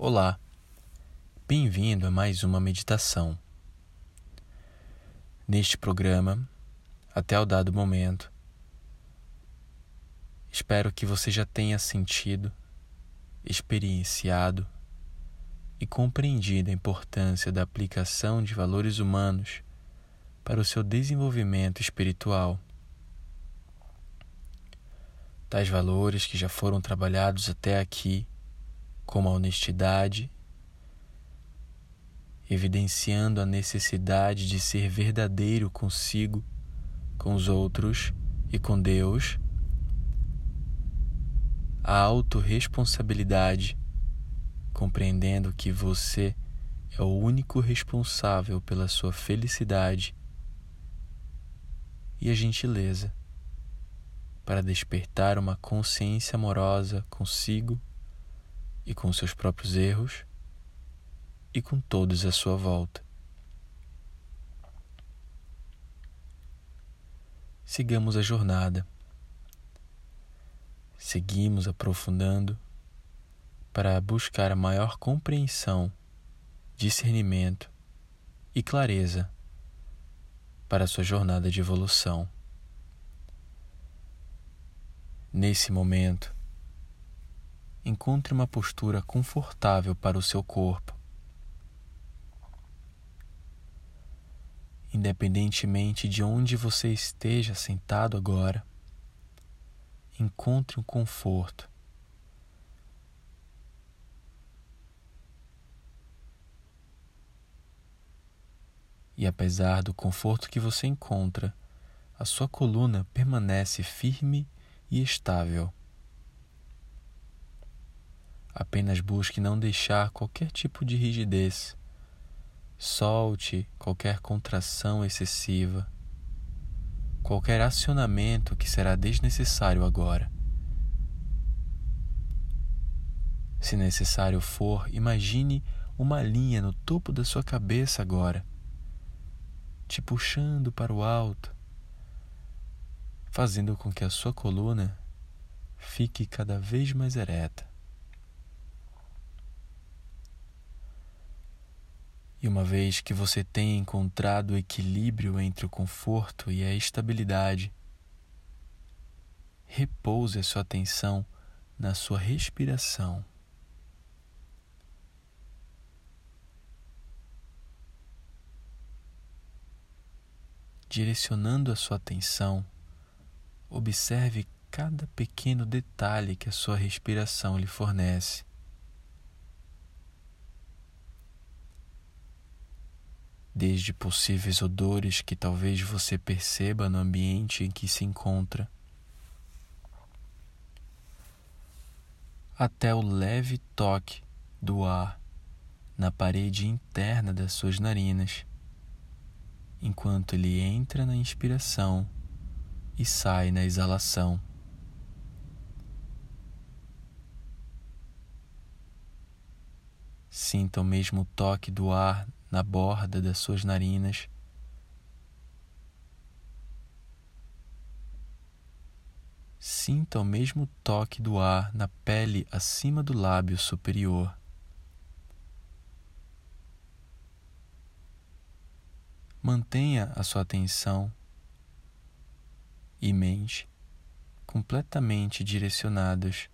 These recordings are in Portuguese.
Olá, bem-vindo a mais uma meditação. Neste programa, até o dado momento, espero que você já tenha sentido, experienciado e compreendido a importância da aplicação de valores humanos para o seu desenvolvimento espiritual. Tais valores que já foram trabalhados até aqui como a honestidade, evidenciando a necessidade de ser verdadeiro consigo, com os outros e com Deus, a autorresponsabilidade, compreendendo que você é o único responsável pela sua felicidade, e a gentileza, para despertar uma consciência amorosa consigo e com seus próprios erros e com todos à sua volta. Sigamos a jornada. Seguimos aprofundando para buscar a maior compreensão, discernimento e clareza para sua jornada de evolução. Nesse momento, encontre uma postura confortável para o seu corpo. Independentemente de onde você esteja sentado agora, encontre um conforto. E apesar do conforto que você encontra, a sua coluna permanece firme e estável. Apenas busque não deixar qualquer tipo de rigidez. Solte qualquer contração excessiva, qualquer acionamento que será desnecessário agora. Se necessário for, imagine uma linha no topo da sua cabeça agora, te puxando para o alto, fazendo com que a sua coluna fique cada vez mais ereta. E uma vez que você tenha encontrado o equilíbrio entre o conforto e a estabilidade, repouse a sua atenção na sua respiração. Direcionando a sua atenção, observe cada pequeno detalhe que a sua respiração lhe fornece. Desde possíveis odores que talvez você perceba no ambiente em que se encontra, até o leve toque do ar na parede interna das suas narinas, enquanto ele entra na inspiração e sai na exalação. Sinta o mesmo toque do ar na borda das suas narinas. Sinta o mesmo toque do ar na pele acima do lábio superior. Mantenha a sua atenção e mente completamente direcionadas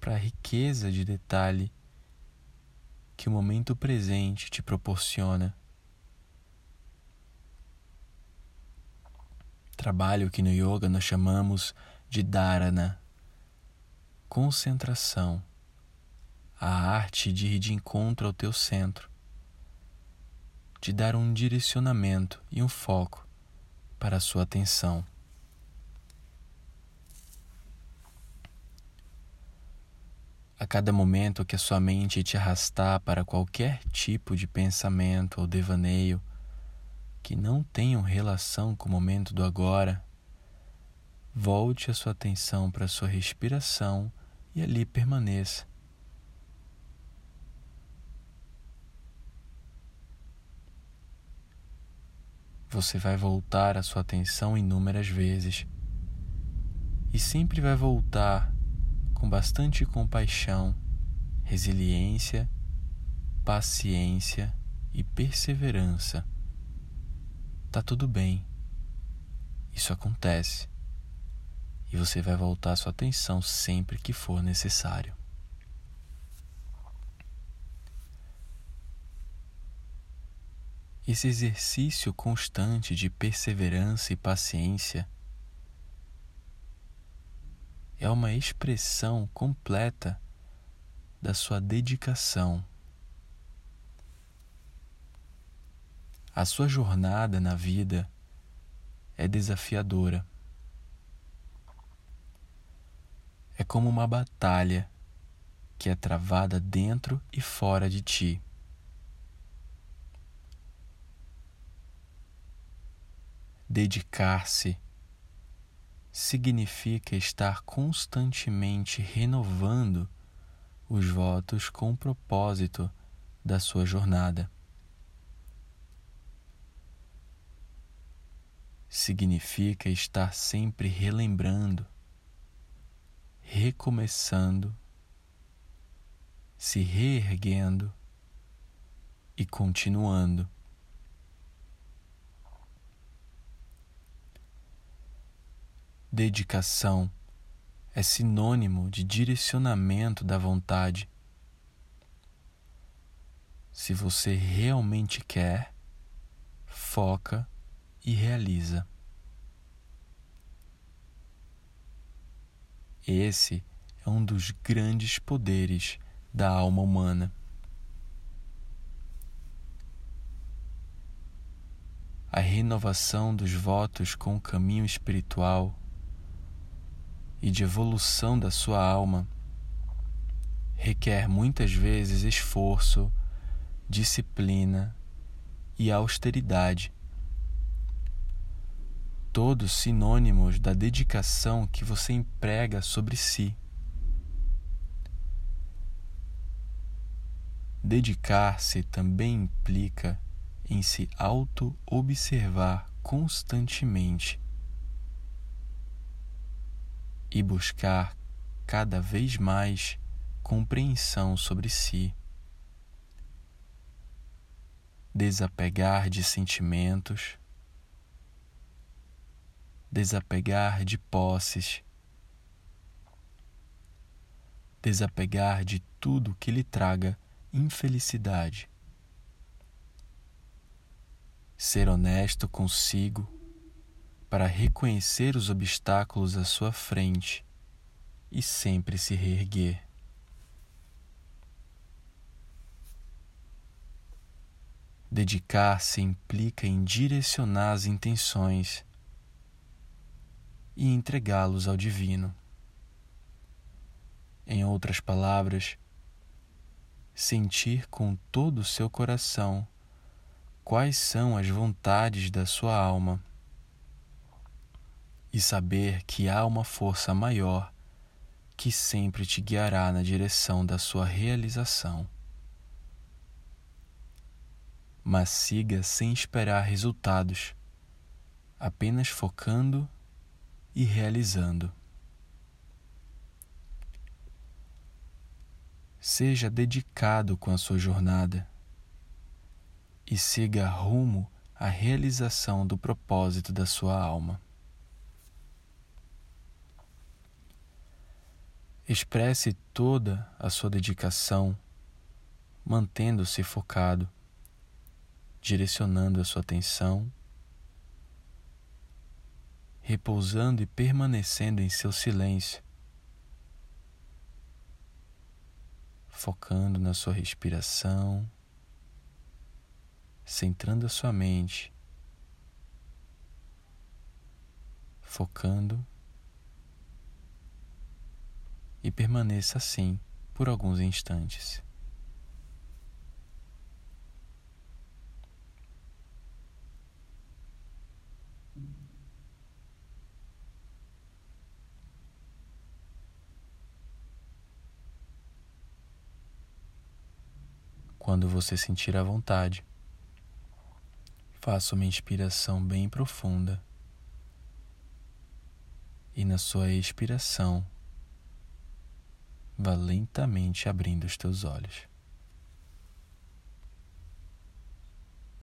para a riqueza de detalhe que o momento presente te proporciona. Trabalho que no yoga nós chamamos de dharana, concentração, a arte de ir de encontro ao teu centro, de dar um direcionamento e um foco para a sua atenção. Cada momento que a sua mente te arrastar para qualquer tipo de pensamento ou devaneio que não tenham relação com o momento do agora, volte a sua atenção para a sua respiração e ali permaneça. Você vai voltar a sua atenção inúmeras vezes e sempre vai voltar com bastante compaixão, resiliência, paciência e perseverança. Tá tudo bem. Isso acontece. E você vai voltar sua atenção sempre que for necessário. Esse exercício constante de perseverança e paciência é uma expressão completa da sua dedicação. A sua jornada na vida é desafiadora. É como uma batalha que é travada dentro e fora de ti. Dedicar-se significa estar constantemente renovando os votos com o propósito da sua jornada. Significa estar sempre relembrando, recomeçando, se reerguendo e continuando. Dedicação é sinônimo de direcionamento da vontade. Se você realmente quer, foca e realiza. Esse é um dos grandes poderes da alma humana. A renovação dos votos com o caminho espiritual e de evolução da sua alma requer muitas vezes esforço, disciplina e austeridade. Todos sinônimos da dedicação que você emprega sobre si. Dedicar-se também implica em se auto-observar constantemente e buscar cada vez mais compreensão sobre si. Desapegar de sentimentos, desapegar de posses, desapegar de tudo que lhe traga infelicidade. Ser honesto consigo para reconhecer os obstáculos à sua frente e sempre se reerguer. Dedicar-se implica em direcionar as intenções e entregá-los ao Divino. Em outras palavras, sentir com todo o seu coração quais são as vontades da sua alma e saber que há uma força maior que sempre te guiará na direção da sua realização. Mas siga sem esperar resultados, apenas focando e realizando. Seja dedicado com a sua jornada e siga rumo à realização do propósito da sua alma. Expresse toda a sua dedicação, mantendo-se focado, direcionando a sua atenção, repousando e permanecendo em seu silêncio, focando na sua respiração, centrando a sua mente, focando e permaneça assim por alguns instantes. Quando você sentir a vontade, faça uma inspiração bem profunda e na sua expiração vá lentamente abrindo os teus olhos.